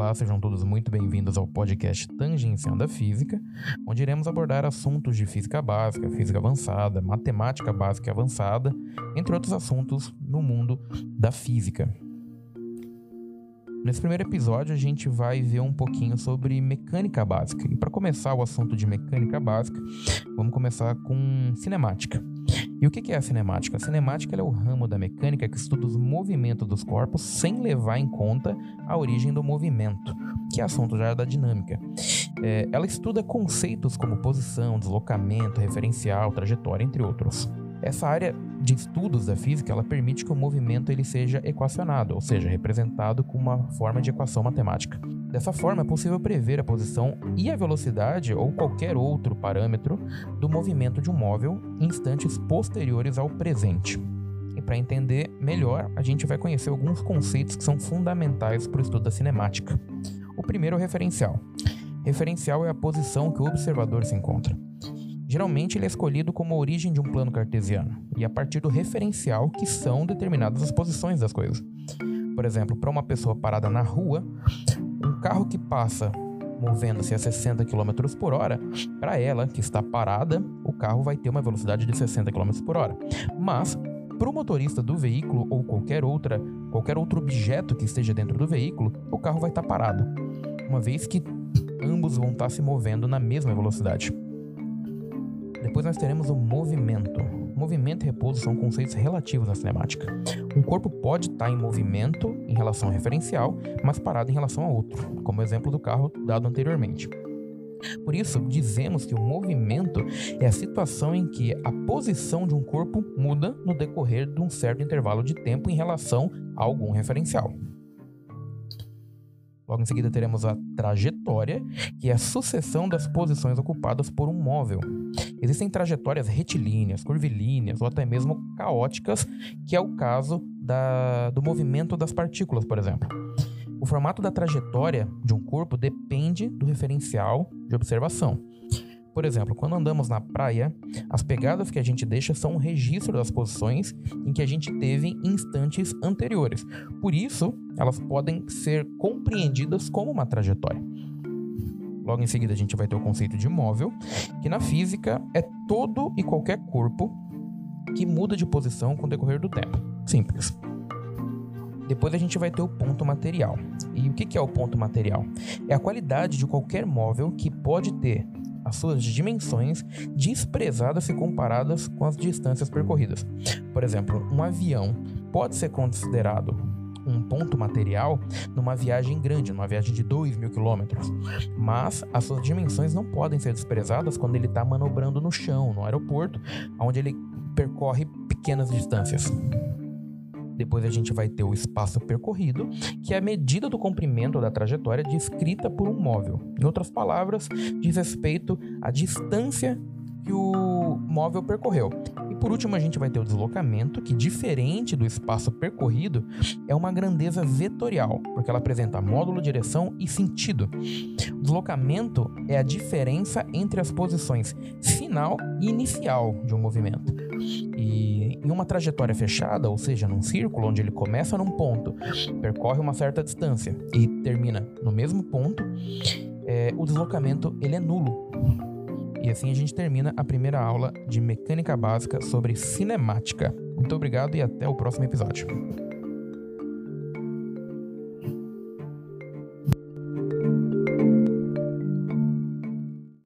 Olá, sejam todos muito bem-vindos ao podcast Tangenciando a Física, onde iremos abordar assuntos de física básica, física avançada, matemática básica e avançada, entre outros assuntos no mundo da física. Nesse primeiro episódio, a gente vai ver um pouquinho sobre mecânica básica. E para começar o assunto de mecânica básica, vamos começar com cinemática. E o que é a cinemática? A cinemática é o ramo da mecânica que estuda os movimentos dos corpos sem levar em conta a origem do movimento, que é assunto já da dinâmica. É, ela estuda conceitos como posição, deslocamento, referencial, trajetória, entre outros. Essa área de estudos da física, ela permite que o movimento ele seja equacionado, ou seja, representado com uma forma de equação matemática. Dessa forma, é possível prever a posição e a velocidade ou qualquer outro parâmetro do movimento de um móvel em instantes posteriores ao presente. E para entender melhor, a gente vai conhecer alguns conceitos que são fundamentais para o estudo da cinemática. O primeiro é o referencial. Referencial é a posição que o observador se encontra. Geralmente ele é escolhido como a origem de um plano cartesiano e a partir do referencial que são determinadas as posições das coisas. Por exemplo, para uma pessoa parada na rua, um carro que passa movendo-se a 60 km por hora, para ela que está parada, o carro vai ter uma velocidade de 60 km por hora. Mas para o motorista do veículo ou qualquer outra, qualquer outro objeto que esteja dentro do veículo, o carro vai estar parado, uma vez que ambos vão estar se movendo na mesma velocidade. Depois nós teremos o movimento. Movimento e repouso são conceitos relativos à cinemática. Um corpo pode estar em movimento em relação ao referencial, mas parado em relação a outro, como o exemplo do carro dado anteriormente. Por isso, dizemos que o movimento é a situação em que a posição de um corpo muda no decorrer de um certo intervalo de tempo em relação a algum referencial. Logo em seguida teremos a trajetória, que é a sucessão das posições ocupadas por um móvel. Existem trajetórias retilíneas, curvilíneas ou até mesmo caóticas, que é o caso da, do movimento das partículas, por exemplo. O formato da trajetória de um corpo depende do referencial de observação. Por exemplo, quando andamos na praia, as pegadas que a gente deixa são um registro das posições em que a gente teve instantes anteriores. Por isso, elas podem ser compreendidas como uma trajetória. Logo em seguida, a gente vai ter o conceito de móvel, que na física é todo e qualquer corpo que muda de posição com o decorrer do tempo. Simples. Depois a gente vai ter o ponto material. E o que é o ponto material? É a qualidade de qualquer móvel que pode ter as suas dimensões desprezadas se comparadas com as distâncias percorridas. Por exemplo, um avião pode ser considerado um ponto material numa viagem grande, numa viagem de 2 mil quilômetros. Mas as suas dimensões não podem ser desprezadas quando ele está manobrando no chão, no aeroporto, onde ele percorre pequenas distâncias. Depois a gente vai ter o espaço percorrido, que é a medida do comprimento da trajetória descrita por um móvel. Em outras palavras, diz respeito à distância que o móvel percorreu. E por último, a gente vai ter o deslocamento, que diferente do espaço percorrido, é uma grandeza vetorial, porque ela apresenta módulo, direção e sentido. O deslocamento é a diferença entre as posições final e inicial de um movimento. E em uma trajetória fechada, ou seja, num círculo onde ele começa num ponto, percorre uma certa distância e termina no mesmo ponto, é, o deslocamento ele é nulo. E assim a gente termina a primeira aula de mecânica básica sobre cinemática. Muito obrigado e até o próximo episódio.